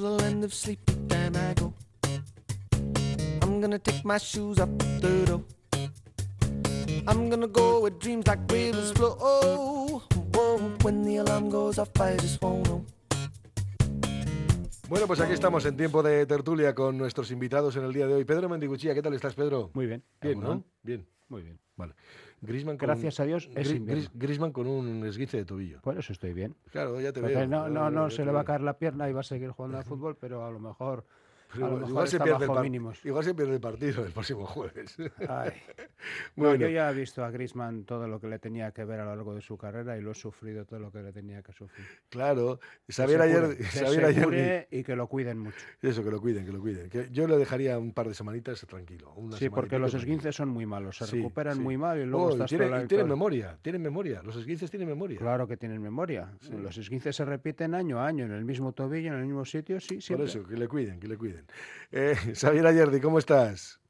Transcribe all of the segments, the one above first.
to the land of sleep, then I go. I'm gonna take my shoes up the door. I'm gonna go with dreams like rivers flow. Oh, when the alarm goes off, I just won't know. Bueno, pues aquí estamos en tiempo de tertulia con nuestros invitados en el día de hoy. Pedro Mendiguchía, ¿qué tal estás, Pedro? Muy bien. Bien, ¿no? Bien. Muy bien. Vale. Griezmann con Gracias a Dios es. Gris- con un esguince de tobillo. Por eso estoy bien. Claro, ya te Porque veo. no, no, no ya se le va a caer la pierna y va a seguir jugando al fútbol, pero a lo mejor, a Pero lo igual, mejor se está pierde el bajo mínimos. igual se pierde el partido el próximo jueves. Ay. Bueno. No, yo ya he visto a Griezmann todo lo que le tenía que ver a lo largo de su carrera y lo he sufrido todo lo que le tenía que sufrir. Claro, Xavier se ayer, que Xavier se ayer y que lo cuiden mucho. Eso, que lo cuiden, que lo cuiden. Que yo le dejaría un par de semanitas tranquilo. una Sí, porque los esguinces son muy malos, se Sí, recuperan sí. muy mal y luego Oh, estás tiene- y tienen memoria, tienen memoria. Los esguinces tienen memoria. Claro que tienen memoria. Los esguinces se repiten año a año en el mismo tobillo, en el mismo sitio, sí, Por siempre. eso, que le cuiden, que le cuiden. Eh, Xavier Ayerdi, ¿cómo estás?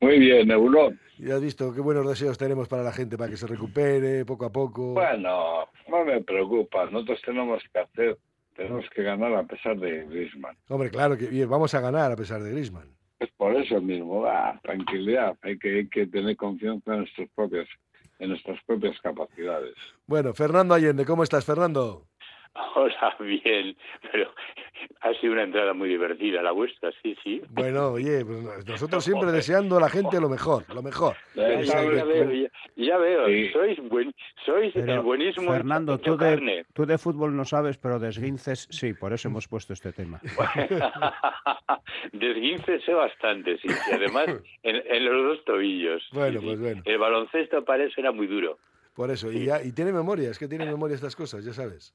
Muy bien, Eulón. Ya has visto qué buenos deseos tenemos para la gente, para que se recupere poco a poco. Bueno, no me preocupa. Nosotros tenemos que hacer, tenemos que ganar a pesar de Griezmann. Hombre, claro que bien, vamos a ganar a pesar de Griezmann. Es por eso mismo, tranquilidad. Hay que, hay que tener confianza en nuestras propias, en nuestras propias capacidades. Bueno, Fernando Allende, ¿cómo estás, Fernando? Hola, bien, pero ha sido una entrada muy divertida la vuestra, sí, sí. Bueno, oye, pues nosotros siempre deseando a la gente lo mejor, lo mejor. Ya, veo, ya, ya veo, Sí. sois, buen, sois el buenísimo Fernando, tú de, carne. tú de fútbol no sabes, pero de esguinces sí, por eso hemos puesto este tema. de sé bastante, sí, y además en, en los dos tobillos. Bueno, sí. pues bueno. El baloncesto para eso era muy duro. Por eso, y, ya, y tiene memoria, es que tiene memoria estas cosas, ya sabes.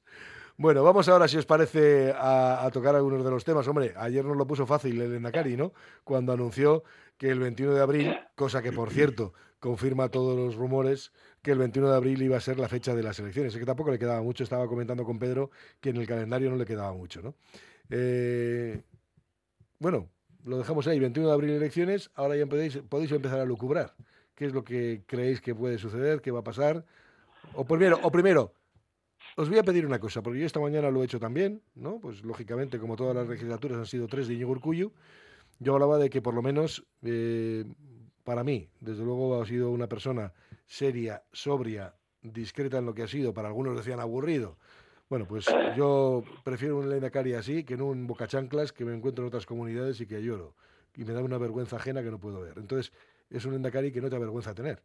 Bueno, vamos ahora, si os parece, a, tocar algunos de los temas. Hombre, ayer nos lo puso fácil el Endacari, ¿no? Cuando anunció que el 21 de abril, cosa que por cierto confirma todos los rumores, que el 21 de abril iba a ser la fecha de las elecciones. Es que tampoco le quedaba mucho, estaba comentando con Pedro que en el calendario no le quedaba mucho, ¿no? Eh, bueno, lo dejamos ahí, 21 de abril elecciones, ahora ya podéis, empezar a lucubrar. ¿Qué es lo que creéis que puede suceder? ¿Qué va a pasar? O o primero, os voy a pedir una cosa, porque yo esta mañana lo he hecho también, ¿no? Pues lógicamente, como todas las legislaturas han sido tres de Íñigo Urkullu, yo hablaba de que por lo menos eh, para mí, desde luego ha sido una persona seria, sobria, discreta en lo que ha sido, para algunos decían aburrido. Bueno, pues yo prefiero un Cari así que no un bocachanclas que me encuentro en otras comunidades y que lloro. Y me da una vergüenza ajena que no puedo ver. Entonces, es un Endacari que no te avergüenza tener.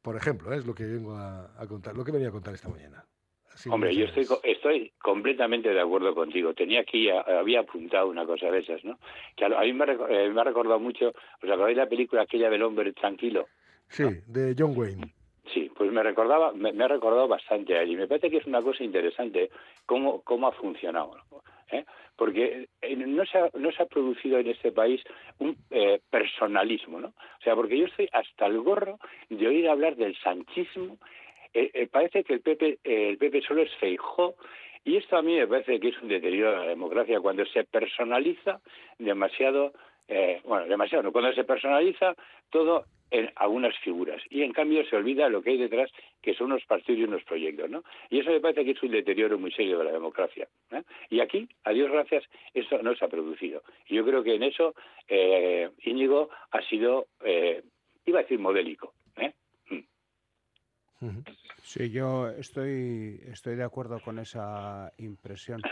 Por ejemplo, ¿eh? es lo que vengo a, a contar, lo que venía a contar esta mañana. Hombre, yo estoy, estoy completamente de acuerdo contigo. Tenía aquí, a- había apuntado una cosa de esas, ¿no? Que a, mí me, eh, me ha recordado mucho, ¿os acordáis la película aquella del hombre tranquilo? Sí, de John Wayne. Sí, pues me recordaba, me, me ha recordado bastante a él y me parece que es una cosa interesante cómo, cómo ha funcionado, ¿eh? porque eh, no se, ha, no se ha producido en este país un eh, personalismo, ¿no? O sea, porque yo estoy hasta el gorro de oír hablar del sanchismo. Eh, eh, parece que el PP, el PP solo es feijó y esto a mí me parece que es un deterioro de la democracia cuando se personaliza demasiado, eh, bueno, demasiado, no, cuando se personaliza todo en algunas figuras y en cambio se olvida lo que hay detrás que son unos partidos y unos proyectos ¿no? y eso me parece que es un deterioro muy serio de la democracia ¿eh? y aquí a Dios gracias eso no se ha producido yo creo que en eso eh, Íñigo ha sido eh, iba a decir modélico ¿eh? Sí, yo estoy, estoy de acuerdo con esa impresión.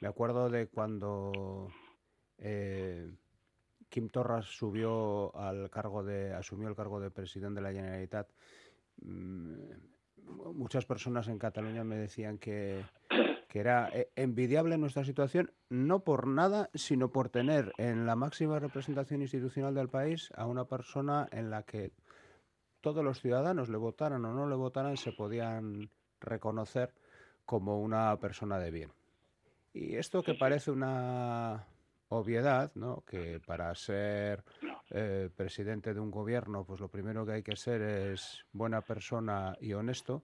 Me acuerdo de cuando eh, Kim Torras subió al cargo de, asumió el cargo de presidente de la Generalitat. Mm, Muchas personas en Cataluña me decían que, que era eh, envidiable nuestra situación, no por nada, sino por tener en la máxima representación institucional del país a una persona en la que todos los ciudadanos, le votaran o no le votaran, se podían reconocer como una persona de bien. Y esto que parece una obviedad, ¿no? que para ser eh, presidente de un gobierno, pues lo primero que hay que ser es buena persona y honesto,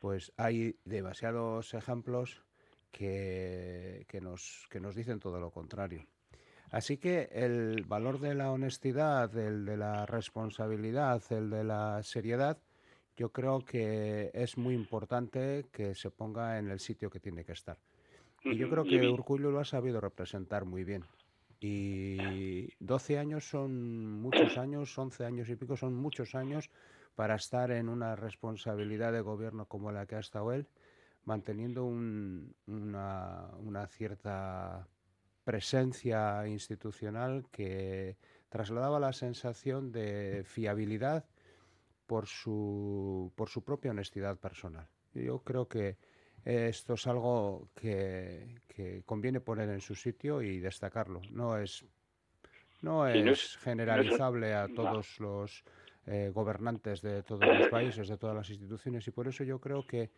pues hay demasiados ejemplos que, que nos, que nos dicen todo lo contrario. Así que el valor de la honestidad, el de la responsabilidad, el de la seriedad, yo creo que es muy importante que se ponga en el sitio que tiene que estar. Y yo creo que Urcullo lo ha sabido representar muy bien. Y 12 años son muchos años, 11 años y pico son muchos años para estar en una responsabilidad de gobierno como la que ha estado él, manteniendo una, una cierta presencia institucional que trasladaba la sensación de fiabilidad por su, por su propia honestidad personal. Yo creo que esto es algo que, conviene poner en su sitio y destacarlo. No es, no es, generalizable a todos los eh, gobernantes de todos los países, de todas las instituciones, y por eso yo creo que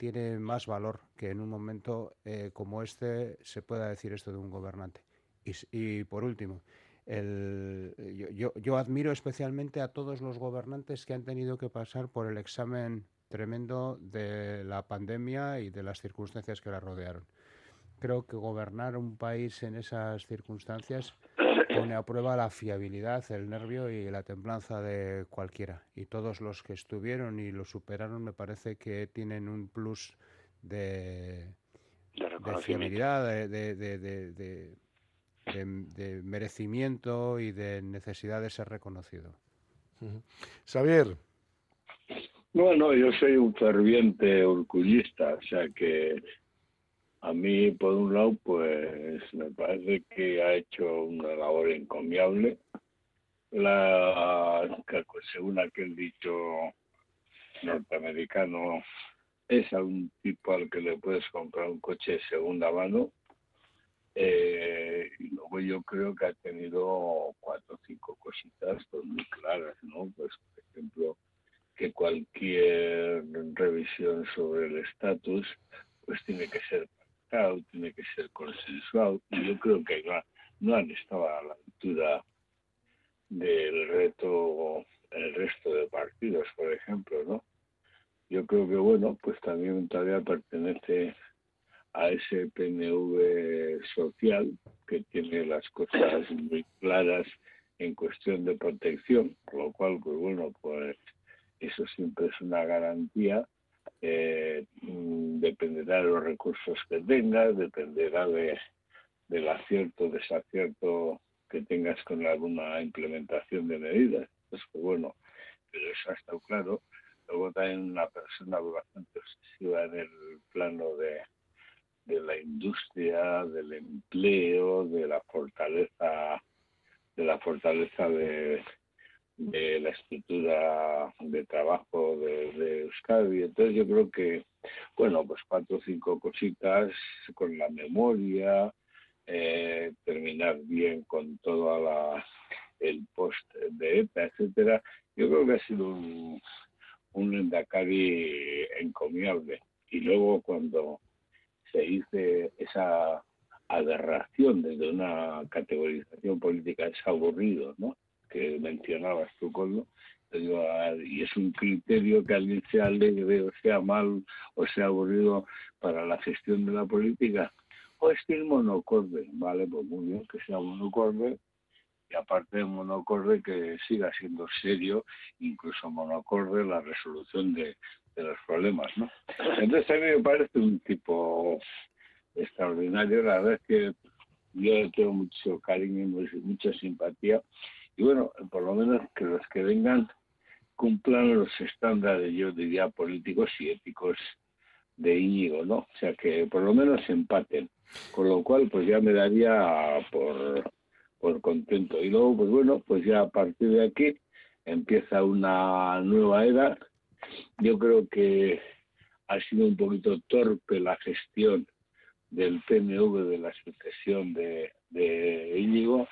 tiene más valor que en un momento eh, como este se pueda decir esto de un gobernante. Y, por último, el, yo, yo, admiro especialmente a todos los gobernantes que han tenido que pasar por el examen tremendo de la pandemia y de las circunstancias que la rodearon. Creo que gobernar un país en esas circunstancias pone a prueba la fiabilidad, el nervio y la templanza de cualquiera. Y todos los que estuvieron y lo superaron me parece que tienen un plus de, de, fiabilidad, de, de, merecimiento y de necesidad de ser reconocido. Xavier. Bueno, yo soy un ferviente orgullista, o sea que a mí, por un lado, pues me parece que ha hecho una labor encomiable. La, según aquel dicho norteamericano, es a un tipo al que le puedes comprar un coche de segunda mano. Eh, y luego yo creo que ha tenido cuatro o cinco cositas pues, muy claras, ¿no? Pues, por ejemplo, que cualquier revisión sobre el estatus pues tiene que ser pactado, tiene que ser consensuado y yo creo que no, han estado a la altura del reto el resto de partidos, por ejemplo, ¿no? Yo creo que, bueno, pues también todavía pertenece a ese PNV social que tiene las cosas muy claras en cuestión de protección, por lo cual, pues bueno, pues eso siempre es una garantía. Eh, dependerá de los recursos que tengas, dependerá de, del acierto o desacierto que tengas con alguna implementación de medidas. Pues, pues bueno, pero eso ha estado claro. Luego también una persona bastante obsesiva en el plano de, de la industria, del empleo, de la fortaleza, de la fortaleza de, de la estructura de trabajo de, Euskadi. Entonces yo creo que, bueno, pues cuatro o cinco cositas con la memoria, eh, terminar bien con todo la, el post de ETA, etcétera. Yo creo que ha sido un, un endacari encomiable. Y luego cuando se dice esa aberración desde una categorización política es aburrido, ¿no? Que mencionabas tú, Coldo, y es un criterio que alguien sea alegre o sea mal o sea aburrido para la gestión de la política, o es que el monocorde, vale, pues muy bien que sea monocorde, y aparte de monocorde que siga siendo serio, incluso monocorde la resolución de, de los problemas, ¿no? Entonces a mí me parece un tipo extraordinario, la verdad es que yo tengo mucho cariño y mucha simpatía y bueno, por lo menos que los que vengan cumplan los estándares, yo diría, políticos y éticos de Íñigo, ¿no? O sea, que por lo menos empaten. Con lo cual, pues ya me daría por, por contento. Y luego, pues bueno, pues ya a partir de aquí empieza una nueva era. Yo creo que ha sido un poquito torpe la gestión del PNV de la sucesión de, de Íñigo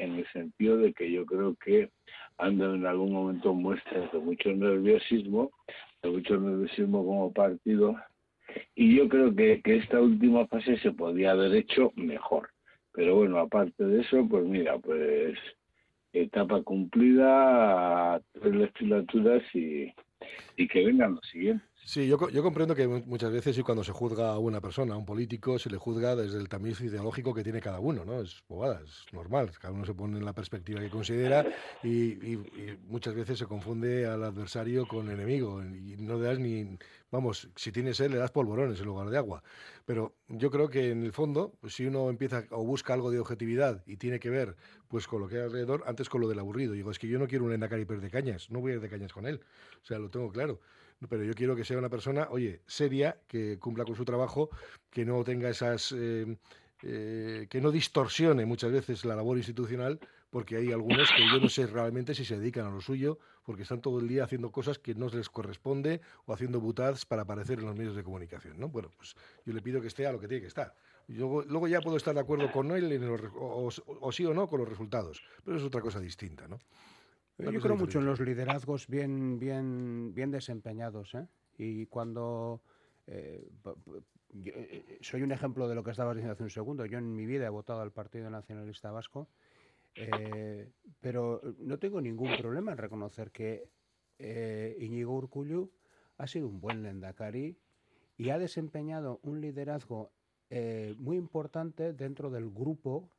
en el sentido de que yo creo que andan en algún momento muestras de mucho nerviosismo, de mucho nerviosismo como partido, y yo creo que, que esta última fase se podía haber hecho mejor. Pero bueno, aparte de eso, pues mira, pues etapa cumplida, tres legislaturas y, y que vengan los siguientes. Sí, yo, yo comprendo que muchas veces y cuando se juzga a una persona, a un político, se le juzga desde el tamiz ideológico que tiene cada uno, ¿no? Es bobada, es normal. Cada uno se pone en la perspectiva que considera y, muchas veces se confunde al adversario con enemigo y no le das ni, vamos, si tienes él le das polvorones en lugar de agua. Pero yo creo que en el fondo, pues, si uno empieza o busca algo de objetividad y tiene que ver pues con lo que hay alrededor, antes con lo del aburrido. Digo, es que yo no quiero un Endacari de cañas, no voy a ir de cañas con él. O sea, lo tengo claro pero yo quiero que sea una persona, oye, seria, que cumpla con su trabajo, que no tenga esas... Eh, eh, que no distorsione muchas veces la labor institucional, porque hay algunos que yo no sé realmente si se dedican a lo suyo, porque están todo el día haciendo cosas que no les corresponde o haciendo butads para aparecer en los medios de comunicación. ¿no? Bueno, pues yo le pido que esté a lo que tiene que estar. Yo, luego ya puedo estar de acuerdo con él o, o, sí o no con los resultados, pero es otra cosa distinta. ¿no? Yo creo mucho en los liderazgos bien, bien, bien desempeñados. ¿eh? Y cuando eh, eh, soy un ejemplo de lo que estabas diciendo hace un segundo. Yo en mi vida he votado al Partido Nacionalista Vasco, pero no tengo ningún problema en reconocer que Iñigo Urcullu ha sido un buen lendakari y ha desempeñado un liderazgo muy importante dentro del grupo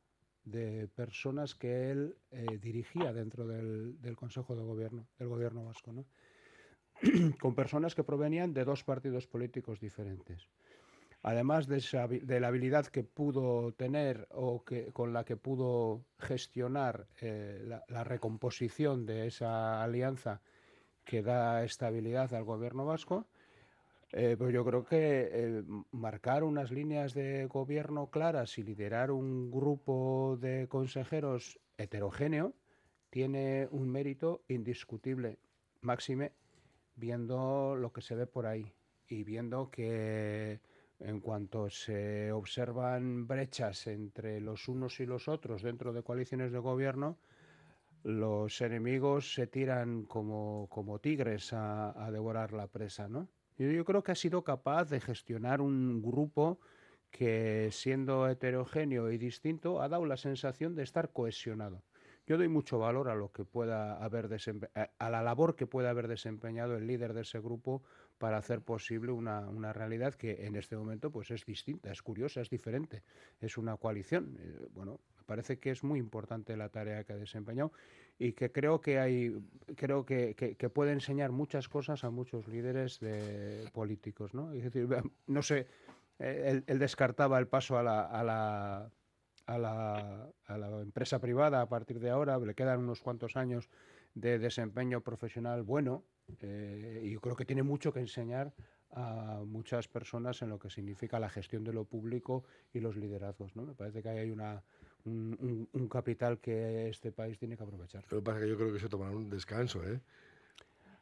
de personas que él eh, dirigía dentro del, Consejo de Gobierno, del Gobierno vasco, ¿no? con personas que provenían de dos partidos políticos diferentes. Además de, la habilidad que pudo tener o que, con la que pudo gestionar eh, la, recomposición de esa alianza que da estabilidad al gobierno vasco, eh, pues yo creo que eh, marcar unas líneas de gobierno claras y liderar un grupo de consejeros heterogéneo tiene un mérito indiscutible, máxime, viendo lo que se ve por ahí y viendo que en cuanto se observan brechas entre los unos y los otros dentro de coaliciones de gobierno, los enemigos se tiran como, como tigres a, devorar la presa, ¿no? Yo, creo que ha sido capaz de gestionar un grupo que, siendo heterogéneo y distinto, ha dado la sensación de estar cohesionado. Yo doy mucho valor a lo que pueda haber a la labor que pueda haber desempeñado el líder de ese grupo para hacer posible una, realidad que en este momento pues es distinta, es curiosa, es diferente, es una coalición. Eh, bueno, me parece que es muy importante la tarea que ha desempeñado y que creo que hay creo que, puede enseñar muchas cosas a muchos líderes de políticos no es decir no sé eh, él, descartaba el paso a la, a la a la, a la empresa privada a partir de ahora le quedan unos cuantos años de desempeño profesional bueno eh, y yo creo que tiene mucho que enseñar a muchas personas en lo que significa la gestión de lo público y los liderazgos. ¿no? Me parece que hay una, un, capital que este país tiene que aprovechar. Lo que pasa es que yo creo que se tomará un descanso, ¿eh?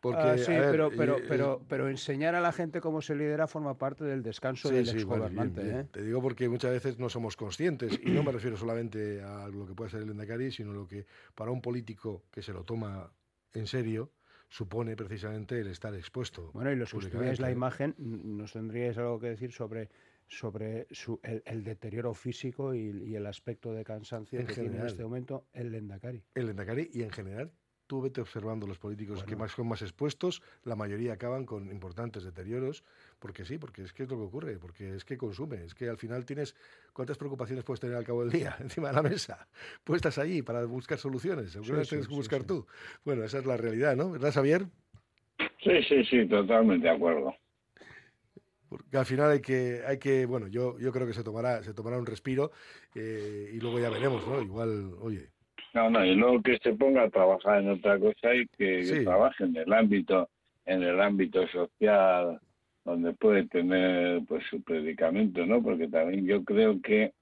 Porque, ah, sí, pero, pero, pero, pero, enseñar a la gente cómo se lidera forma parte del descanso del exgobernante. ¿eh? Te digo porque muchas veces no somos conscientes, y no me refiero solamente a lo que puede ser el Endacari, sino lo que para un político que se lo toma en serio, supone precisamente el estar expuesto. Bueno, y los que estudiáis la imagen, nos tendríais algo que decir sobre sobre el, deterioro físico y, el aspecto de cansancio que tiene en este momento el Lendakari. El Lendakari y en general tú vete observando los políticos que más son más expuestos, la mayoría acaban con importantes deterioros, porque sí, porque es que es lo que ocurre, porque es que consume, es que al final tienes cuántas preocupaciones puedes tener al cabo del día encima de la mesa, puestas allí para buscar soluciones, seguro tienes que buscar tú. Bueno, esa es la realidad, ¿no? ¿Verdad, Xavier? Sí, sí, sí, totalmente de acuerdo. Porque al final hay que, hay que bueno, yo, yo creo que se tomará, se tomará un respiro eh, y luego ya veremos, ¿no? Igual, oye, no, no, y luego que se ponga a trabajar en otra cosa y que, trabaje en el ámbito, en el ámbito social, donde puede tener pues su predicamento, ¿no? Porque también yo creo que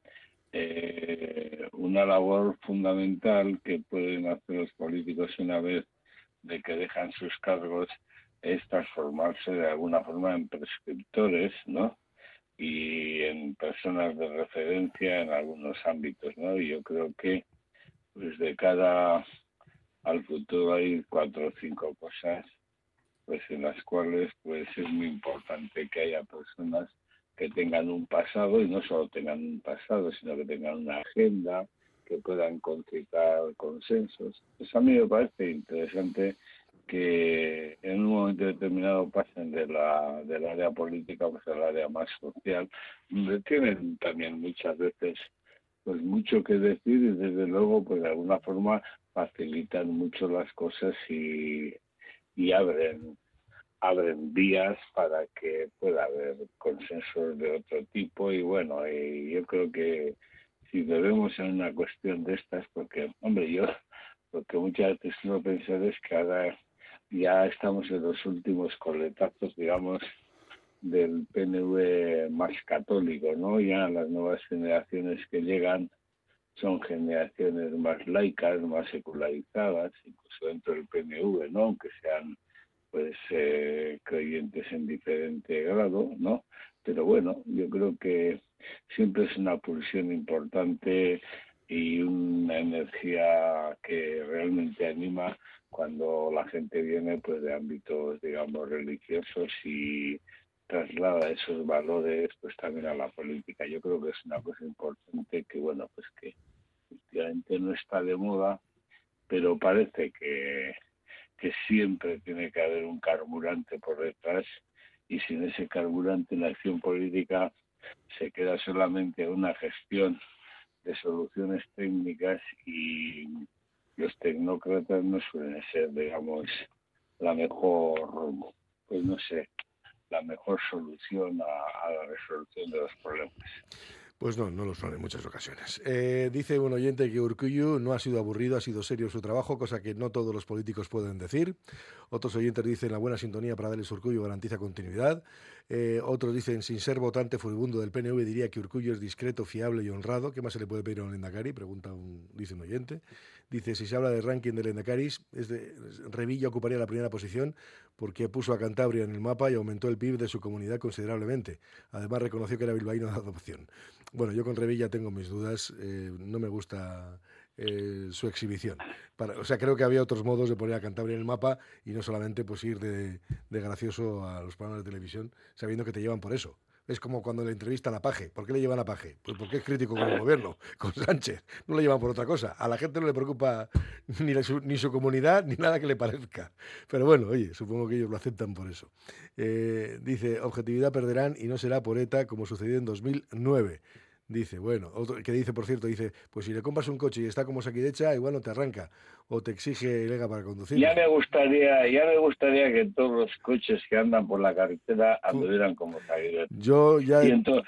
eh, una labor fundamental que pueden hacer los políticos una vez de que dejan sus cargos es transformarse de alguna forma en prescriptores, ¿no? Y en personas de referencia en algunos ámbitos, ¿no? Y yo creo que pues de cara al futuro hay cuatro o cinco cosas pues en las cuales pues es muy importante que haya personas que tengan un pasado y no solo tengan un pasado sino que tengan una agenda que puedan concitar consensos. Pues a mí me parece interesante que en un momento determinado pasen de la del área política pues al área más social donde tienen también muchas veces pues mucho que decir y desde luego pues de alguna forma facilitan mucho las cosas y, y abren abren vías para que pueda haber consensos de otro tipo. Y bueno y yo creo que si debemos en una cuestión de estas porque hombre yo lo que muchas veces no pensar es que ahora ya estamos en los últimos coletazos, digamos, del PNV más católico, ¿no? Ya las nuevas generaciones que llegan son generaciones más laicas, más secularizadas, incluso dentro del PNV, ¿no? Aunque sean pues eh, creyentes en diferente grado, ¿no? Pero bueno, yo creo que siempre es una pulsión importante y una energía que realmente anima cuando la gente viene pues de ámbitos digamos religiosos y traslada esos valores pues también a la política. Yo creo que es una cosa importante que bueno pues que efectivamente no está de moda pero parece que que siempre tiene que haber un carburante por detrás y sin ese carburante la acción política se queda solamente una gestión de soluciones técnicas y los tecnócratas no suelen ser, digamos, la mejor, pues no sé, la mejor solución a, la resolución de los problemas. Pues no, no lo son en muchas ocasiones. Eh, dice un oyente que Urcuyu no ha sido aburrido, ha sido serio su trabajo, cosa que no todos los políticos pueden decir. Otros oyentes dicen la buena sintonía para darles Urcuyu garantiza continuidad. Eh, otros dicen, sin ser votante furibundo del PNV, diría que Urcuyo es discreto, fiable y honrado. ¿Qué más se le puede pedir a un Lendakari? Pregunta un, dice un oyente. Dice, si se habla de ranking del de, Revilla ocuparía la primera posición porque puso a Cantabria en el mapa y aumentó el PIB de su comunidad considerablemente. Además, reconoció que era bilbaíno de adopción. Bueno, yo con Revilla tengo mis dudas. Eh, no me gusta eh, su exhibición. o sea, creo que había otros modos de poner a Cantabria en el mapa y no solamente pues ir de, gracioso a los programas de televisión sabiendo que te llevan por eso. Es como cuando le entrevistan a Paje. ¿Por qué le llevan a Paje? Pues porque es crítico con el gobierno, con Sánchez. No le llevan por otra cosa. A la gente no le preocupa ni, su, ni su comunidad ni nada que le parezca. Pero bueno, oye, supongo que ellos lo aceptan por eso. Eh, dice, objetividad perderán y no será por ETA como sucedió en 2009. Dice, bueno, otro que dice, por cierto, dice, pues si le compras un coche y está como saquidecha, igual no te arranca o te exige lega para conducir. Ya me gustaría, ya me gustaría que todos los coches que andan por la carretera anduvieran como saquidecha. Yo ya siento,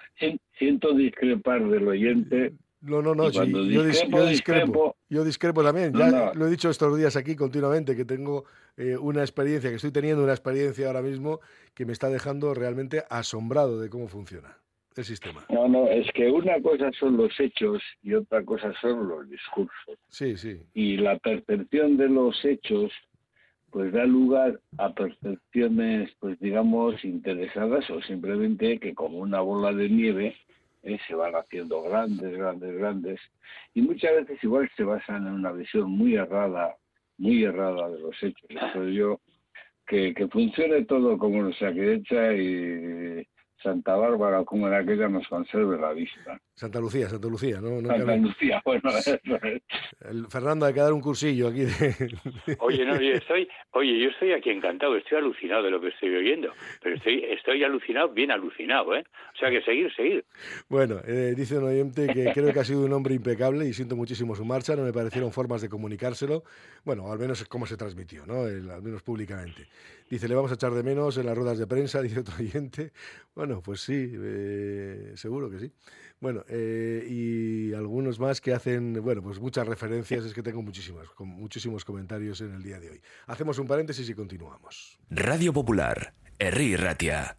siento discrepar del oyente. No, no, no, yo, discrepo, yo, discrepo, también. ya lo he dicho estos días aquí continuamente, que tengo eh, una experiencia, que estoy teniendo una experiencia ahora mismo que me está dejando realmente asombrado de cómo funciona el sistema. No, no, es que una cosa son los hechos y otra cosa son los discursos. Sí, sí. Y la percepción de los hechos pues da lugar a percepciones, pues digamos, interesadas o simplemente que como una bola de nieve eh, se van haciendo grandes, grandes, grandes. Y muchas veces igual se basan en una visión muy errada, muy errada de los hechos. Pero yo, que, que funcione todo como nos hecho y Santa Bárbara, como en aquella, nos conserve la vista. Santa Lucía, Santa Lucía, ¿no? Santa Lucía, bueno, eso es. El Fernando, hay que dar un cursillo aquí. Oye, no, yo estoy, oye, yo estoy aquí encantado, estoy alucinado de lo que estoy oyendo, pero estoy, estoy alucinado, bien alucinado, ¿eh? O sea que seguir, seguir. Bueno, eh, dice un oyente que creo que ha sido un hombre impecable y siento muchísimo su marcha, no me parecieron formas de comunicárselo, bueno, al menos es como se transmitió, ¿no? al menos públicamente. Dice, le vamos a echar de menos en las ruedas de prensa, dice otro oyente. Bueno, pues sí, eh, seguro que sí. Bueno, eh, y algunos más que hacen, bueno, pues muchas referencias, es que tengo muchísimas, con muchísimos comentarios en el día de hoy. Hacemos un paréntesis y continuamos. Radio Popular, Erri Ratia.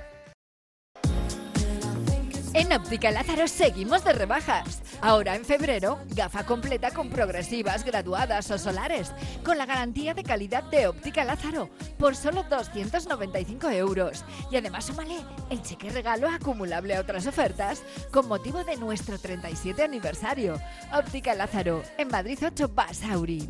En Óptica Lázaro seguimos de rebajas. Ahora en febrero, gafa completa con progresivas, graduadas o solares, con la garantía de calidad de Óptica Lázaro, por solo 295 euros. Y además súmale el cheque regalo acumulable a otras ofertas con motivo de nuestro 37 aniversario. Óptica Lázaro, en Madrid 8 Basauri.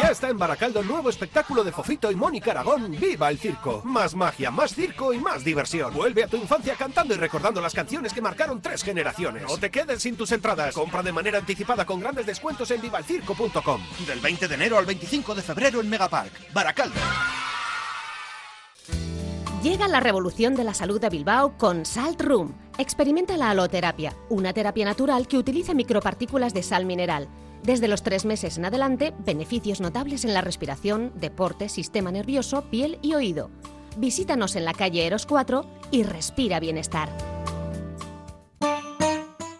Ya está en Baracaldo el nuevo espectáculo de Fofito y Mónica Aragón, ¡Viva el Circo! Más magia, más circo y más diversión. Vuelve a tu infancia cantando y recordando las canciones que marcaron tres generaciones. No te quedes sin tus entradas. Compra de manera anticipada con grandes descuentos en vivalcirco.com. Del 20 de enero al 25 de febrero en Megapark, Baracaldo. Llega la revolución de la salud de Bilbao con Salt Room. Experimenta la aloterapia, una terapia natural que utiliza micropartículas de sal mineral. Desde los tres meses en adelante, beneficios notables en la respiración, deporte, sistema nervioso, piel y oído. Visítanos en la calle Eros 4 y respira bienestar.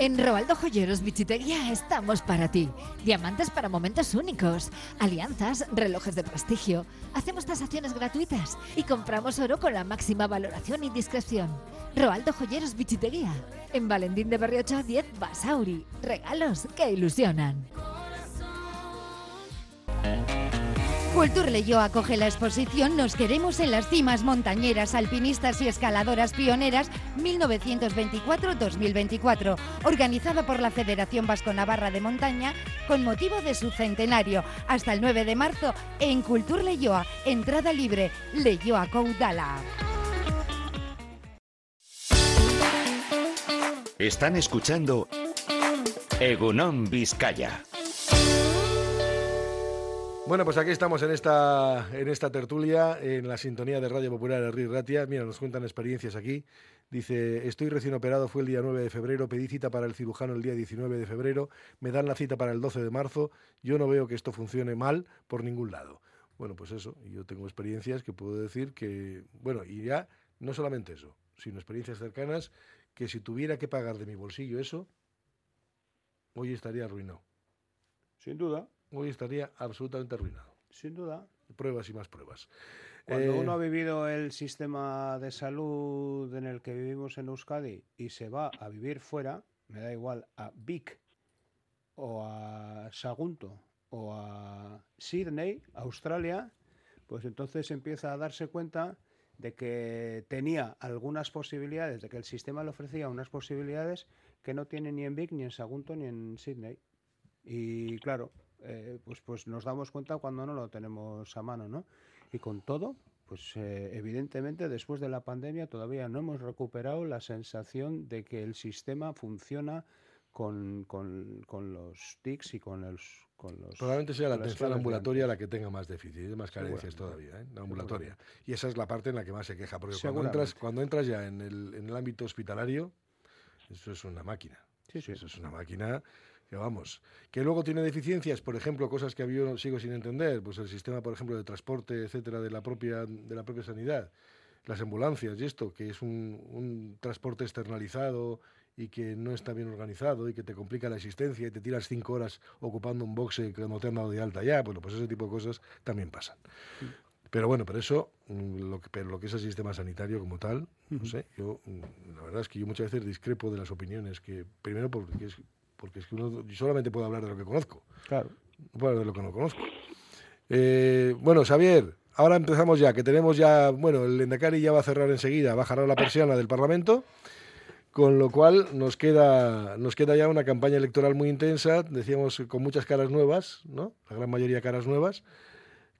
En Roaldo Joyeros Bichiteguía estamos para ti. Diamantes para momentos únicos, alianzas, relojes de prestigio. Hacemos tasaciones gratuitas y compramos oro con la máxima valoración y discreción. Roaldo Joyeros Bichiteguía. En Valentín de Berriocha 10 Basauri. Regalos que ilusionan. Cultur Leyo acoge la exposición Nos queremos en las cimas montañeras, alpinistas y escaladoras pioneras 1924-2024, organizada por la Federación Vasco Navarra de Montaña con motivo de su centenario hasta el 9 de marzo en Cultur Leyoa, entrada libre, Leyoa Coudala. Están escuchando Egunon Vizcaya. Bueno, pues aquí estamos en esta, en esta tertulia, en la sintonía de Radio Popular de Ratia. Mira, nos cuentan experiencias aquí. Dice, estoy recién operado, fue el día 9 de febrero, pedí cita para el cirujano el día 19 de febrero, me dan la cita para el 12 de marzo, yo no veo que esto funcione mal por ningún lado. Bueno, pues eso, yo tengo experiencias que puedo decir que, bueno, y ya no solamente eso, sino experiencias cercanas que si tuviera que pagar de mi bolsillo eso, hoy estaría arruinado. Sin duda hoy estaría absolutamente arruinado. Sin duda. Pruebas y más pruebas. Cuando uno ha vivido el sistema de salud en el que vivimos en Euskadi y se va a vivir fuera, me da igual a Vic o a Sagunto o a Sydney, Australia, pues entonces empieza a darse cuenta de que tenía algunas posibilidades, de que el sistema le ofrecía unas posibilidades que no tiene ni en Vic, ni en Sagunto, ni en Sydney. Y claro, eh, pues, pues nos damos cuenta cuando no lo tenemos a mano, ¿no? Y con todo, pues eh, evidentemente después de la pandemia todavía no hemos recuperado la sensación de que el sistema funciona con, con, con los TICs y con los... Con los Probablemente sea la atención ambulatoria la que tenga más déficit, más carencias todavía, ¿eh? la ambulatoria. Y esa es la parte en la que más se queja, porque cuando entras, cuando entras ya en el, en el ámbito hospitalario, eso es una máquina. Sí, sí. Eso es una máquina que vamos, que luego tiene deficiencias, por ejemplo, cosas que yo sigo sin entender, pues el sistema, por ejemplo, de transporte, etcétera, de la propia, de la propia sanidad, las ambulancias y esto, que es un, un transporte externalizado y que no está bien organizado y que te complica la existencia y te tiras cinco horas ocupando un boxe que no te han dado de alta ya, bueno, pues ese tipo de cosas también pasan. Pero bueno, pero eso, mm, lo que, pero lo que es el sistema sanitario como tal, no sé, yo, mm, la verdad es que yo muchas veces discrepo de las opiniones que, primero porque es porque es que uno solamente puede hablar de lo que conozco. Claro. No puedo hablar de lo que no conozco. Eh, bueno, Xavier, ahora empezamos ya, que tenemos ya, bueno, el Endacari ya va a cerrar enseguida, bajará la persiana del Parlamento, con lo cual nos queda, nos queda ya una campaña electoral muy intensa, decíamos con muchas caras nuevas, ¿no? La gran mayoría caras nuevas,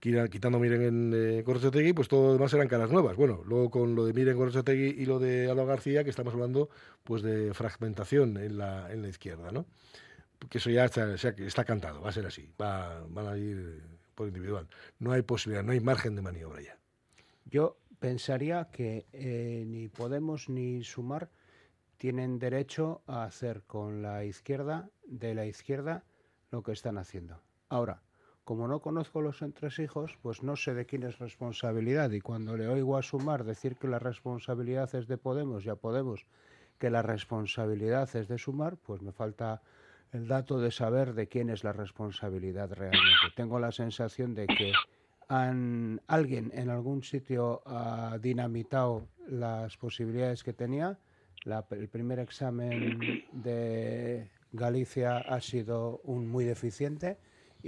quitando Miren en eh, pues todo lo demás eran caras nuevas. Bueno, luego con lo de Miren Gorrochategui y lo de Alba García, que estamos hablando pues de fragmentación en la, en la izquierda, ¿no? Que eso ya está, está cantado, va a ser así, va, van a ir por individual. No hay posibilidad, no hay margen de maniobra ya. Yo pensaría que eh, ni Podemos ni Sumar tienen derecho a hacer con la izquierda, de la izquierda, lo que están haciendo. Ahora, como no conozco los entresijos, pues no sé de quién es responsabilidad. Y cuando le oigo a Sumar decir que la responsabilidad es de Podemos y a Podemos que la responsabilidad es de Sumar, pues me falta el dato de saber de quién es la responsabilidad realmente. Tengo la sensación de que han, alguien en algún sitio ha dinamitado las posibilidades que tenía el primer examen de Galicia ha sido un muy deficiente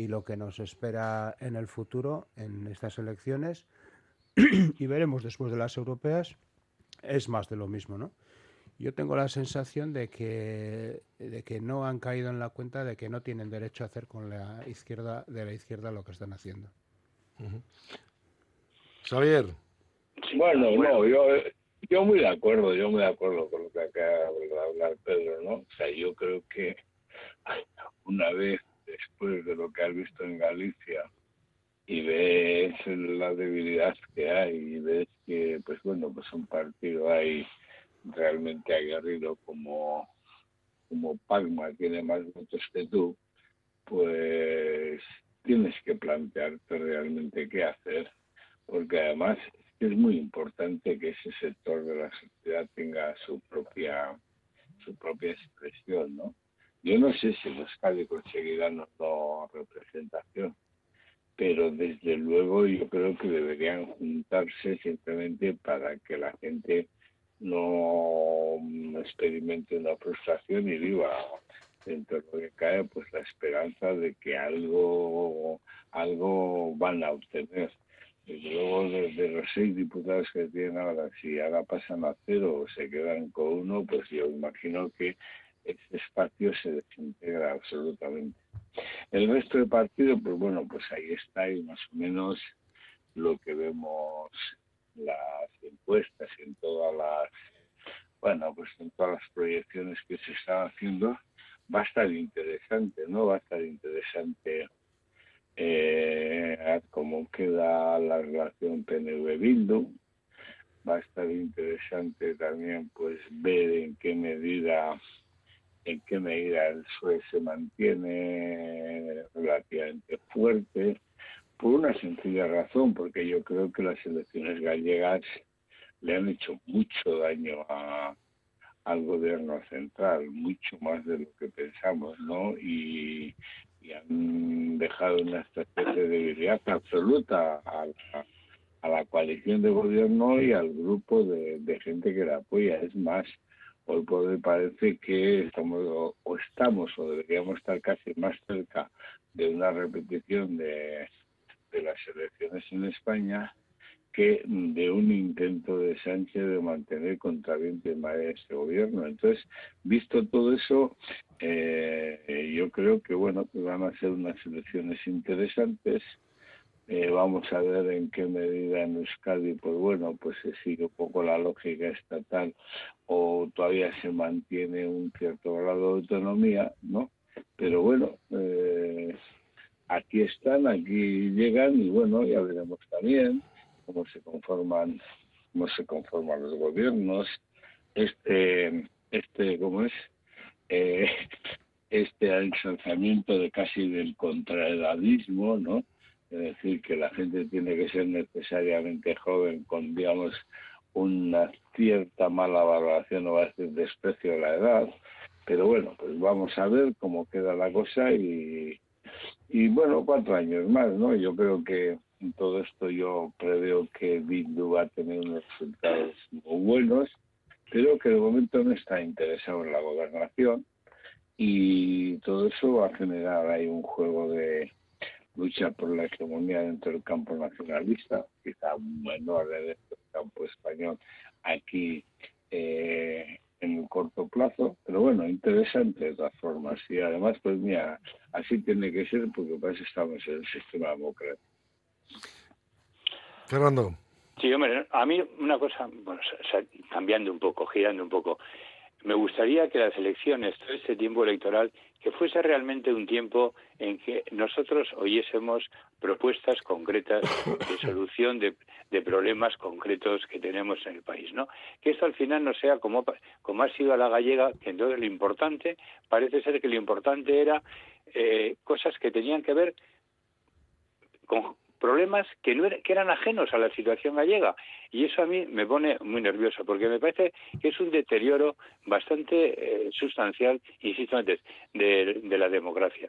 y lo que nos espera en el futuro, en estas elecciones, y veremos después de las europeas, es más de lo mismo, ¿no? Yo tengo la sensación de que, de que no han caído en la cuenta de que no tienen derecho a hacer con la izquierda, de la izquierda lo que están haciendo. Xavier. Bueno, no, yo yo muy de acuerdo, yo muy de acuerdo con lo que acaba de hablar Pedro, ¿no? O sea, yo creo que una vez después de lo que has visto en Galicia y ves la debilidad que hay y ves que, pues bueno, pues un partido hay realmente aguerrido como, como Palma tiene más votos que tú, pues tienes que plantearte realmente qué hacer, porque además es muy importante que ese sector de la sociedad tenga su propia su propia expresión, ¿no? Yo no sé si conseguirán o no representación, pero desde luego yo creo que deberían juntarse simplemente para que la gente no experimente una frustración y viva dentro de lo que cae pues la esperanza de que algo algo van a obtener. Y luego de, los seis diputados que tienen ahora, si ahora pasan a cero o se quedan con uno, pues yo imagino que ese espacio se desintegra absolutamente. El resto de partidos, pues bueno, pues ahí está y más o menos lo que vemos las encuestas en todas las, bueno, pues en todas las proyecciones que se están haciendo, va a estar interesante, ¿no? Va a estar interesante eh, cómo queda la relación PNV-Bildu. Va a estar interesante también pues ver en qué medida en qué medida el SUE se mantiene relativamente fuerte, por una sencilla razón, porque yo creo que las elecciones gallegas le han hecho mucho daño a, al gobierno central, mucho más de lo que pensamos, ¿no? Y, y han dejado una especie de debilidad absoluta a la, coalición de gobierno y al grupo de, gente que la apoya. Es más, hoy por parece que estamos o, estamos o deberíamos estar casi más cerca de una repetición de, las elecciones en España que de un intento de Sánchez de mantener contra viento y marea este gobierno. Entonces, visto todo eso, eh, yo creo que bueno que van a ser unas elecciones interesantes. Eh, vamos a ver en qué medida en Euskadi, pues bueno, pues se sigue un poco la lógica estatal o todavía se mantiene un cierto grado de autonomía, ¿no? Pero bueno, eh, aquí están, aquí llegan y bueno, ya veremos también cómo se conforman cómo se conforman los gobiernos. Este este cómo es eh, este ensalzamiento de casi del contraedadismo no es decir que la gente tiene que ser necesariamente joven con digamos una cierta mala valoración o a decir desprecio de la edad. Pero bueno pues vamos a ver cómo queda la cosa y y bueno cuatro años más no yo creo que en todo esto yo preveo que Bindu va a tener unos resultados muy buenos, pero que de momento no está interesado en la gobernación y todo eso va a generar ahí un juego de, lucha por la hegemonía dentro del campo nacionalista, quizá menor dentro del campo español aquí eh, en el corto plazo, pero bueno, interesante de todas formas. Y además, pues mira, así tiene que ser porque para eso estamos en el sistema democrático. Fernando. Sí, hombre, a mí una cosa, bueno, cambiando un poco, girando un poco, me gustaría que las elecciones, todo este tiempo electoral, que fuese realmente un tiempo en que nosotros oyésemos propuestas concretas de solución de, problemas concretos que tenemos en el país, ¿no? Que esto al final no sea como, como ha sido a la gallega, que entonces lo importante, parece ser que lo importante era eh, cosas que tenían que ver con, problemas que, no que eran ajenos a la situación gallega. Y eso a mí me pone muy nervioso, porque me parece que es un deterioro bastante eh, sustancial, insisto antes, de, la democracia.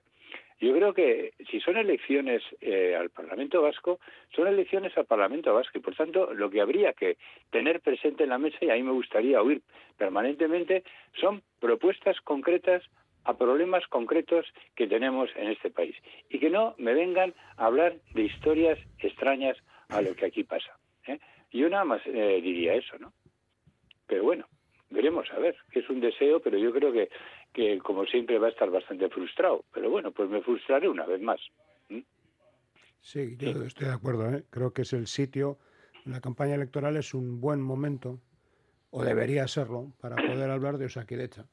Yo creo que si son elecciones eh, al Parlamento Vasco, son elecciones al Parlamento Vasco y por tanto lo que habría que tener presente en la mesa, y ahí me gustaría oír permanentemente, son propuestas concretas a problemas concretos que tenemos en este país y que no me vengan a hablar de historias extrañas a lo que aquí pasa. ¿eh? Yo nada más eh, diría eso, ¿no? Pero bueno, veremos a ver, que es un deseo, pero yo creo que, que como siempre va a estar bastante frustrado. Pero bueno, pues me frustraré una vez más. Sí, yo estoy de acuerdo. ¿eh? Creo que es el sitio, la campaña electoral es un buen momento, o debería serlo, para poder hablar de Osakidecha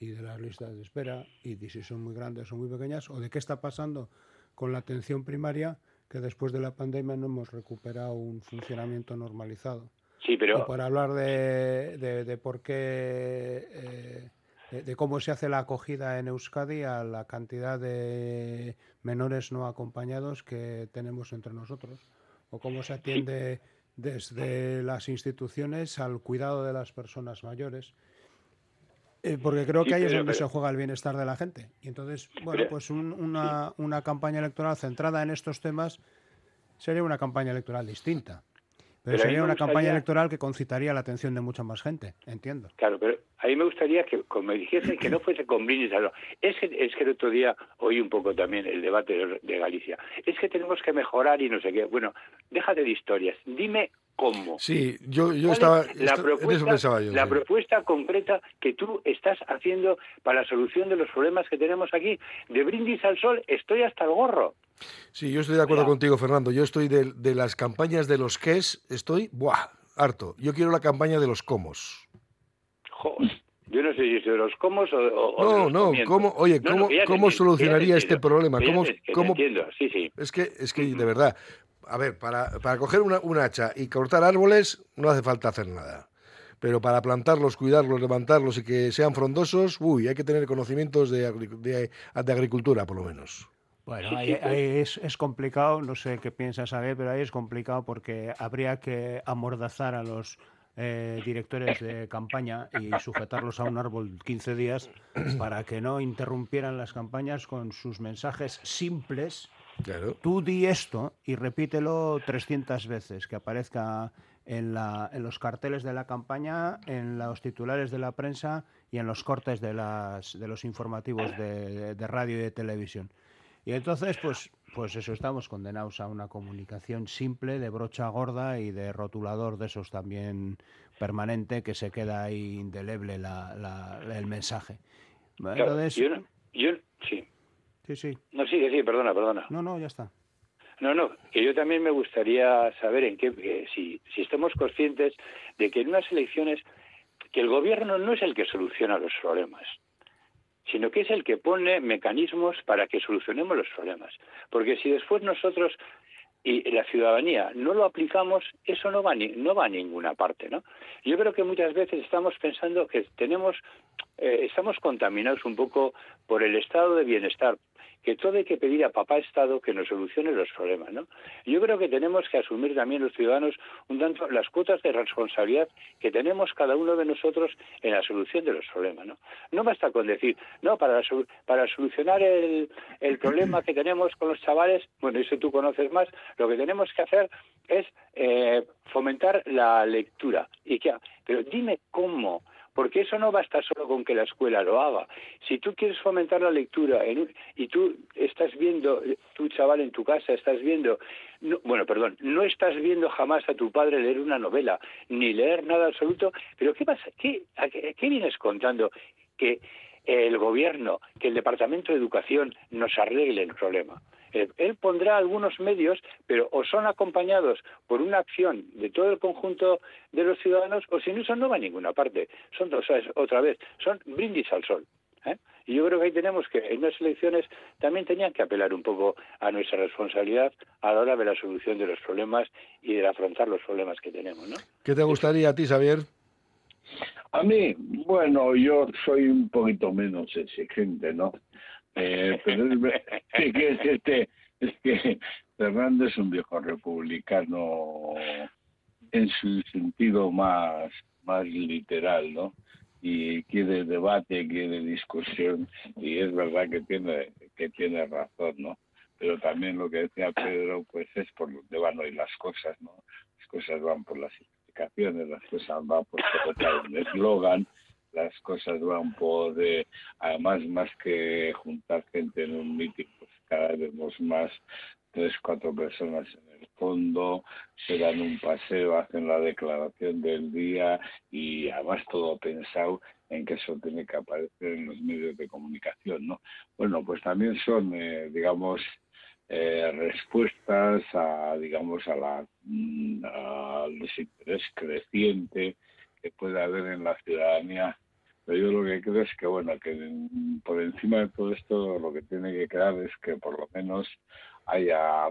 y de las listas de espera y de si son muy grandes o muy pequeñas o de qué está pasando con la atención primaria que después de la pandemia no hemos recuperado un funcionamiento normalizado. Sí, pero... O para hablar de, de, por qué... Eh, de, cómo se hace la acogida en Euskadi a la cantidad de menores no acompañados que tenemos entre nosotros, o cómo se atiende desde las instituciones al cuidado de las personas mayores. Eh, porque creo que ahí es donde se juega el bienestar de la gente. Y entonces, bueno, pues una, una campaña electoral centrada en estos temas sería una campaña electoral distinta. Pero, sería una campaña electoral que concitaría la atención de mucha más gente, entiendo. Claro, pero a mí me gustaría que, como dijese, que no fuese con brindis Es que, es que el otro día oí un poco también el debate de Galicia. Es que tenemos que mejorar y no sé qué. Bueno, déjate de historias. Dime cómo. Sí, yo, yo estaba. La, propuesta, la propuesta concreta que tú estás haciendo para la solución de los problemas que tenemos aquí. De brindis al sol, estoy hasta el gorro. Sí, yo estoy de acuerdo contigo, Fernando. Yo estoy de, de, las campañas de los es, estoy, ¡buah! harto. Yo quiero la campaña de los comos. Joder. Yo no sé si es de los comos o, no, no, ¿cómo, oye, ¿cómo, ¿cómo solucionaría este problema? ¿Cómo, cómo, entiendo, sí, sí. Es que, es que de verdad, a ver, para, para coger una, un hacha y cortar árboles no hace falta hacer nada. Pero para plantarlos, cuidarlos, levantarlos y que sean frondosos, uy, hay que tener conocimientos de, de, agricultura, por lo menos. Bueno, ahí, es, es, complicado, no sé qué piensas saber, pero ahí es complicado porque habría que amordazar a los eh, directores de campaña y sujetarlos a un árbol 15 días para que no interrumpieran las campañas con sus mensajes simples Tú di esto y repítelo 300 veces, que aparezca en, la, en, los carteles de la campaña, en los titulares de la prensa y en los cortes de, las, de los informativos de, radio y de televisión. Y entonces, pues, pues eso, estamos condenados a una comunicación simple, de brocha gorda y de rotulador de esos también permanente, que se queda ahí indeleble el mensaje. Entonces, yo, sí. Sí, sí. No, sigue, sí, perdona, perdona. No, no, ya está. No, no, que yo también me gustaría saber en qué, si, si estamos conscientes de que en unas elecciones, que el gobierno no es el que soluciona los problemas, sino que es el que pone mecanismos para que solucionemos los problemas. Porque si después nosotros y la ciudadanía no lo aplicamos, eso no va, no va a ninguna parte, ¿no? Yo creo que muchas veces estamos pensando que tenemos, eh, estamos contaminados un poco por el estado de bienestar, que todo hay que pedir a papá Estado que nos solucione los problemas, ¿no? Yo creo que tenemos que asumir también los ciudadanos un tanto las cuotas de responsabilidad que tenemos cada uno de nosotros en la solución de los problemas, ¿no? No basta con decir, no, para, para solucionar el, el problema que tenemos con los chavales, bueno, eso tú conoces más, lo que tenemos que hacer es eh, fomentar la lectura. Y que, pero dime cómo, porque eso no basta solo con que la escuela lo haga. Si tú quieres fomentar la lectura y tú estás viendo, tu chaval en tu casa, estás viendo, bueno, perdón, no estás viendo jamás a tu padre leer una novela, ni leer nada absoluto, pero ¿qué pasa? ¿Qué, qué vienes contando? Que el gobierno, que el Departamento de Educación nos arregle el problema. Eh, él pondrá algunos medios, pero o son acompañados por una acción de todo el conjunto de los ciudadanos, o sin eso no va a ninguna parte. Son, o otra vez, son brindis al sol. ¿eh? Y yo creo que ahí tenemos que, en las elecciones, también tenían que apelar un poco a nuestra responsabilidad a la hora de la solución de los problemas y de afrontar los problemas que tenemos. ¿no? ¿Qué te gustaría a ti, Xavier? A mí, bueno, yo soy un poquito menos exigente, ¿no? Eh, pero es, que, este, es que Fernando es un viejo republicano en su sentido más, más literal, ¿no? Y quiere debate, quiere discusión, y es verdad que tiene, que tiene razón, ¿no? Pero también lo que decía Pedro, pues es por donde van hoy las cosas, ¿no? Las cosas van por las explicaciones, las cosas van por un eslogan, las cosas van por, de, además, más que juntar gente en un meeting, pues cada vez vemos más tres, cuatro personas en el fondo, se dan un paseo, hacen la declaración del día y además todo pensado en que eso tiene que aparecer en los medios de comunicación, ¿no? Bueno, pues también son, eh, digamos, eh, respuestas a, digamos, a la, mm, al desinterés creciente que puede haber en la ciudadanía. Pero yo lo que creo es que, bueno, que por encima de todo esto lo que tiene que quedar es que por lo menos haya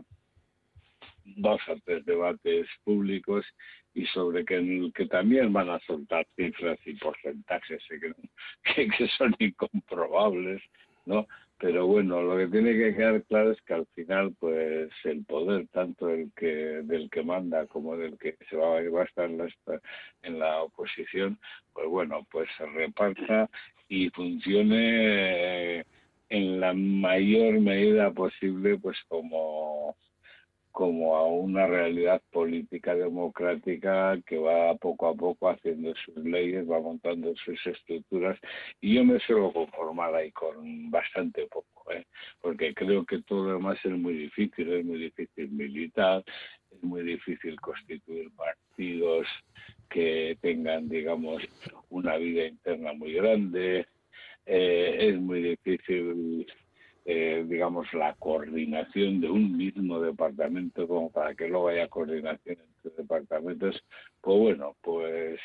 dos o tres debates públicos y sobre que, que también van a soltar cifras y porcentajes que, que son incomprobables, ¿no? pero bueno lo que tiene que quedar claro es que al final pues el poder tanto el que del que manda como del que se va, a estar en la, en la oposición pues bueno pues se reparta y funcione en la mayor medida posible pues como como a una realidad política democrática que va poco a poco haciendo sus leyes, va montando sus estructuras y yo me suelo conformar ahí con bastante poco, ¿eh? porque creo que todo lo demás es muy difícil, es muy difícil militar, es muy difícil constituir partidos que tengan, digamos, una vida interna muy grande, eh, es muy difícil eh, digamos, la coordinación de un mismo departamento como para que luego haya coordinación entre departamentos, pues bueno, pues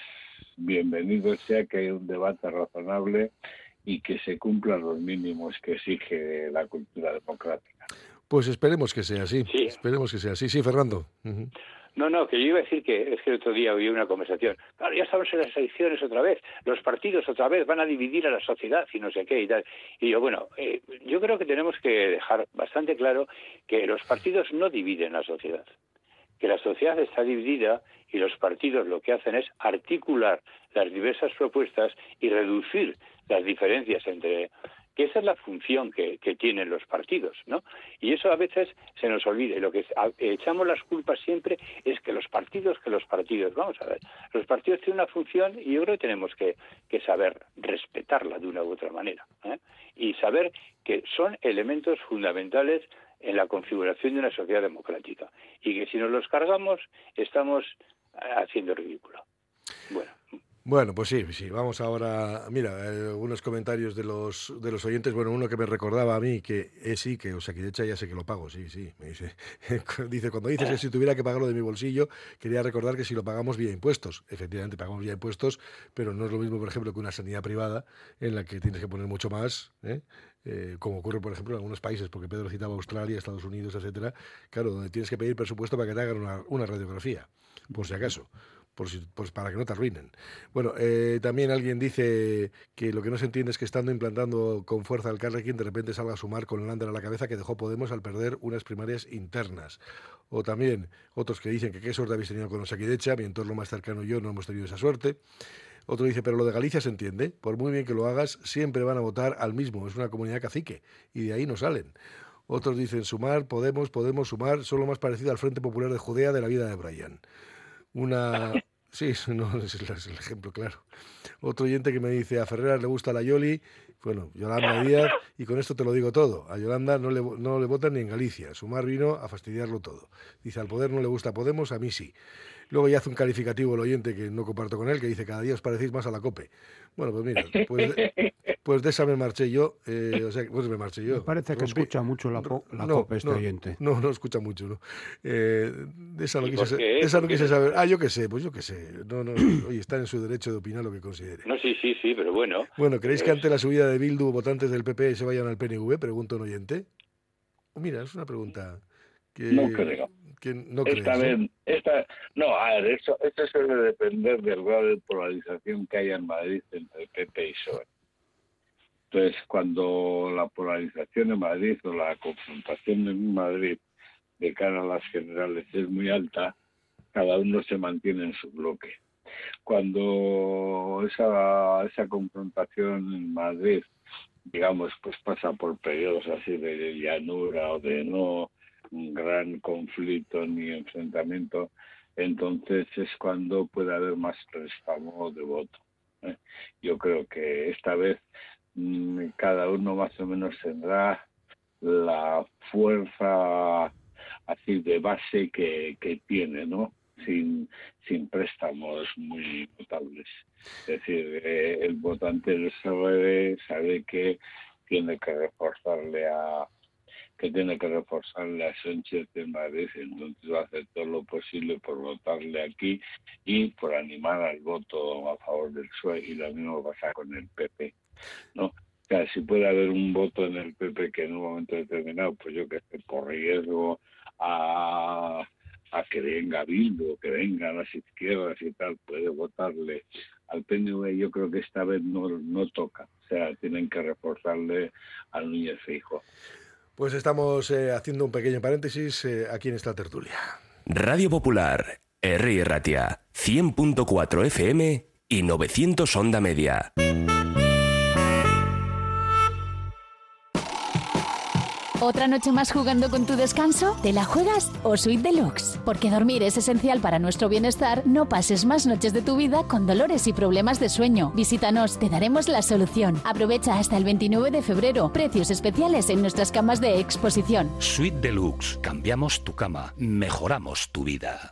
bienvenido sea que haya un debate razonable y que se cumplan los mínimos que exige la cultura democrática. Pues esperemos que sea así. Esperemos que sea así. Sí, Fernando. No, no, que yo iba a decir que es que el otro día oí una conversación. Claro, ya estamos en las elecciones otra vez. Los partidos otra vez van a dividir a la sociedad y no sé qué y tal. Y yo, bueno, eh, yo creo que tenemos que dejar bastante claro que los partidos no dividen la sociedad. Que la sociedad está dividida y los partidos lo que hacen es articular las diversas propuestas y reducir las diferencias entre que esa es la función que, tienen los partidos, ¿no? Y eso a veces se nos olvida. Y lo que echamos las culpas siempre es que los partidos, que los partidos. Vamos a ver, los partidos tienen una función y yo creo que tenemos que, saber respetarla de una u otra manera. ¿eh? Y saber que son elementos fundamentales en la configuración de una sociedad democrática. Y que si nos los cargamos, estamos haciendo ridículo. Bueno. Bueno, pues sí, sí. Vamos ahora, mira, eh, algunos comentarios de los de los oyentes. Bueno, uno que me recordaba a mí que es sí, que o sea, que de hecho ya sé que lo pago, sí, sí. Me dice, dice cuando dices que si tuviera que pagarlo de mi bolsillo, quería recordar que si lo pagamos vía impuestos, efectivamente pagamos vía impuestos, pero no es lo mismo, por ejemplo, que una sanidad privada en la que tienes que poner mucho más. ¿eh? Eh, como ocurre, por ejemplo, en algunos países, porque Pedro citaba Australia, Estados Unidos, etcétera, claro, donde tienes que pedir presupuesto para que te hagan una radiografía, por si acaso por pues para que no te arruinen. Bueno, eh, también alguien dice que lo que no se entiende es que estando implantando con fuerza al Carrequín, de repente salga a sumar con Lander a la cabeza que dejó Podemos al perder unas primarias internas. O también otros que dicen que qué suerte habéis tenido con Osakidecha, mi entorno más cercano y yo no hemos tenido esa suerte. Otro dice, pero lo de Galicia se entiende, por muy bien que lo hagas, siempre van a votar al mismo, es una comunidad cacique, y de ahí no salen. Otros dicen, sumar, Podemos, Podemos sumar, solo más parecido al Frente Popular de Judea de la vida de Brian. Una, Sí, no, es el ejemplo, claro. Otro oyente que me dice, a Ferreras le gusta la Yoli, bueno, Yolanda Díaz, y con esto te lo digo todo. A Yolanda no le, no le votan ni en Galicia. Sumar vino a fastidiarlo todo. Dice, al poder no le gusta Podemos, a mí sí. Luego ya hace un calificativo el oyente que no comparto con él, que dice, cada día os parecéis más a la COPE. Bueno, pues mira, pues de, pues de esa me marché yo. Eh, o sea, pues me marché yo. Me parece que escucha mucho la, la no, COPE este no, oyente. No, no escucha mucho, ¿no? Eh, de esa no ¿Y quise, qué? de esa no ¿Por qué quise saber. Ah, yo qué sé, pues yo qué sé. No, no, oye, está en su derecho de opinar lo que considere. No, sí, sí, sí, pero bueno. Bueno, ¿creéis que ante la subida de Bildu votantes del PP se vayan al PNV? Pregunta un oyente. Mira, es una pregunta que No creo. No esta vez, esta, no, a ver, eso, esto suele depender del grado de polarización que haya en Madrid entre PP y PSOE. Entonces, cuando la polarización en Madrid o la confrontación en Madrid de cara a las generales es muy alta, cada uno se mantiene en su bloque. Cuando esa, esa confrontación en Madrid, digamos, pues pasa por periodos así de llanura o de no gran conflicto ni enfrentamiento, entonces es cuando puede haber más préstamo de voto. ¿eh? Yo creo que esta vez mm, cada uno más o menos tendrá la fuerza así de base que, que tiene, ¿no? Sin, sin préstamos muy notables. Es decir, eh, el votante PSOE sabe que tiene que reforzarle a que tiene que reforzarle a Sánchez en Madrid, entonces va a hacer todo lo posible por votarle aquí y por animar al voto a favor del PSOE y lo mismo pasa con el PP, ¿no? O sea, si puede haber un voto en el PP que en un momento determinado, pues yo que sé, por riesgo a, que venga Bildu, que vengan las izquierdas y tal, puede votarle al PNV, yo creo que esta vez no, toca. O sea, tienen que reforzarle a Núñez Fijo. Pues estamos eh, haciendo un pequeño paréntesis eh, aquí en esta tertulia. Radio Popular, R. Ratia, 100.4 FM y 900 Onda Media. ¿Otra noche más jugando con tu descanso? ¿Te la juegas o Suite Deluxe? Porque dormir es esencial para nuestro bienestar, no pases más noches de tu vida con dolores y problemas de sueño. Visítanos, te daremos la solución. Aprovecha hasta el 29 de febrero. Precios especiales en nuestras camas de exposición. Suite Deluxe. Cambiamos tu cama. Mejoramos tu vida.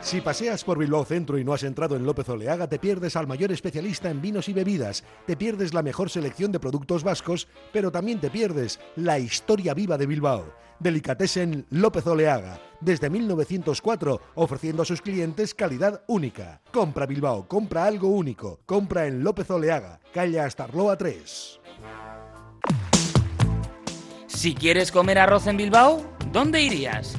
Si paseas por Bilbao Centro y no has entrado en López Oleaga, te pierdes al mayor especialista en vinos y bebidas, te pierdes la mejor selección de productos vascos, pero también te pierdes la historia viva de Bilbao. Delicatessen López Oleaga, desde 1904, ofreciendo a sus clientes calidad única. Compra Bilbao, compra algo único. Compra en López Oleaga, calle Astarloa 3. Si quieres comer arroz en Bilbao, ¿dónde irías?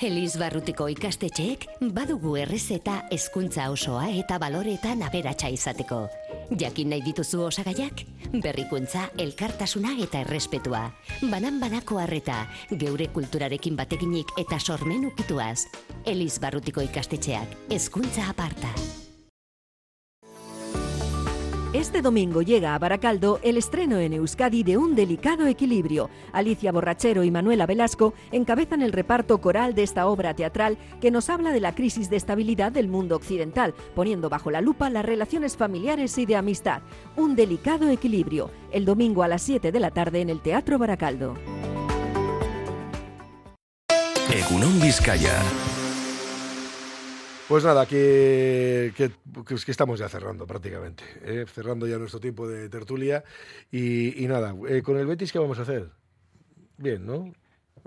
Eliz Barrutiko ikastetxeek badugu errezeta hezkuntza osoa eta baloretan aberatsa izateko. Jakin nahi dituzu osagaiak? Berrikuntza, elkartasuna eta errespetua. Banan banako harreta, geure kulturarekin batekinik eta sormen ukituaz. Eliz Barrutiko ikastetxeak, hezkuntza aparta. Este domingo llega a Baracaldo el estreno en Euskadi de Un delicado equilibrio. Alicia Borrachero y Manuela Velasco encabezan el reparto coral de esta obra teatral que nos habla de la crisis de estabilidad del mundo occidental, poniendo bajo la lupa las relaciones familiares y de amistad. Un delicado equilibrio, el domingo a las 7 de la tarde en el Teatro Baracaldo. Egunon Vizcaya. Pues nada, que, que, que, es que estamos ya cerrando prácticamente, ¿eh? cerrando ya nuestro tiempo de tertulia y, y nada, eh, con el Betis, ¿qué vamos a hacer? Bien, ¿no?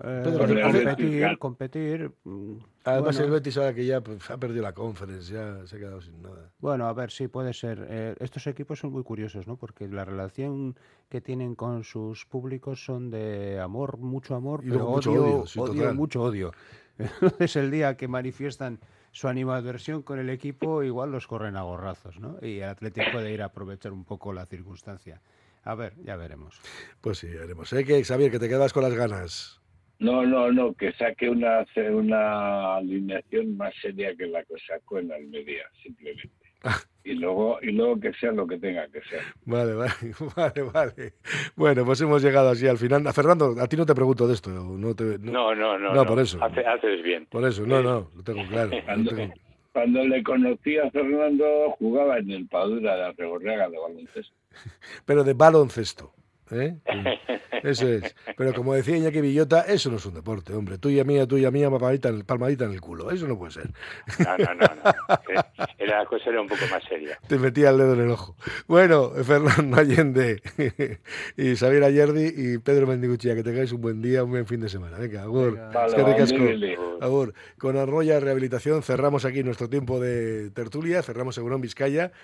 Eh, Pedro, competir, competir. mm, Además bueno. el Betis ahora que ya pues, ha perdido la conference, ya se ha quedado sin nada. Bueno, a ver, sí, puede ser. Eh, estos equipos son muy curiosos, ¿no? Porque la relación que tienen con sus públicos son de amor, mucho amor, Y pero luego mucho odio, odio, sí, total. mucho odio. Entonces el día que manifiestan su animadversión con el equipo, igual los corren a gorrazos, ¿no? Y el Atlético puede ir a aprovechar un poco la circunstancia. A ver, ya veremos. Pues sí, haremos. ¿eh? Que, Xavier, que te quedas con las ganas. No, no, no, que saque una, una alineación más seria que la que sacó en Almería, simplemente. Y luego, y luego que sea lo que tenga que ser. Vale, vale, vale, vale. Bueno, pues hemos llegado así al final. A Fernando, a ti no te pregunto de esto. No, te, No, no, no. No, por eso. Hace- haces bien. Por eso, no, no, lo tengo claro. lo Cuando, tengo- cuando le conocí a Fernando, jugaba en el Padura de Arregorrega de baloncesto. Pero de baloncesto. ¿Eh? Eso es. Pero como decía Iñaki Villota, eso no es un deporte, hombre. Tuya mía, tuya mía, palmadita en, el- palmadita en el culo. Eso no puede ser. No, no, no. no. Eh, La cosa era un poco más seria. Te metía el dedo en el ojo. Bueno, Fernando Allende y Xavier Ayerdi y Pedro Mendiguchía, que tengáis un buen día, un buen fin de semana. Venga, agur. Es que ricasco. Agur. Con Arroya Rehabilitación cerramos aquí nuestro tiempo de tertulia, cerramos Segurón Vizcaya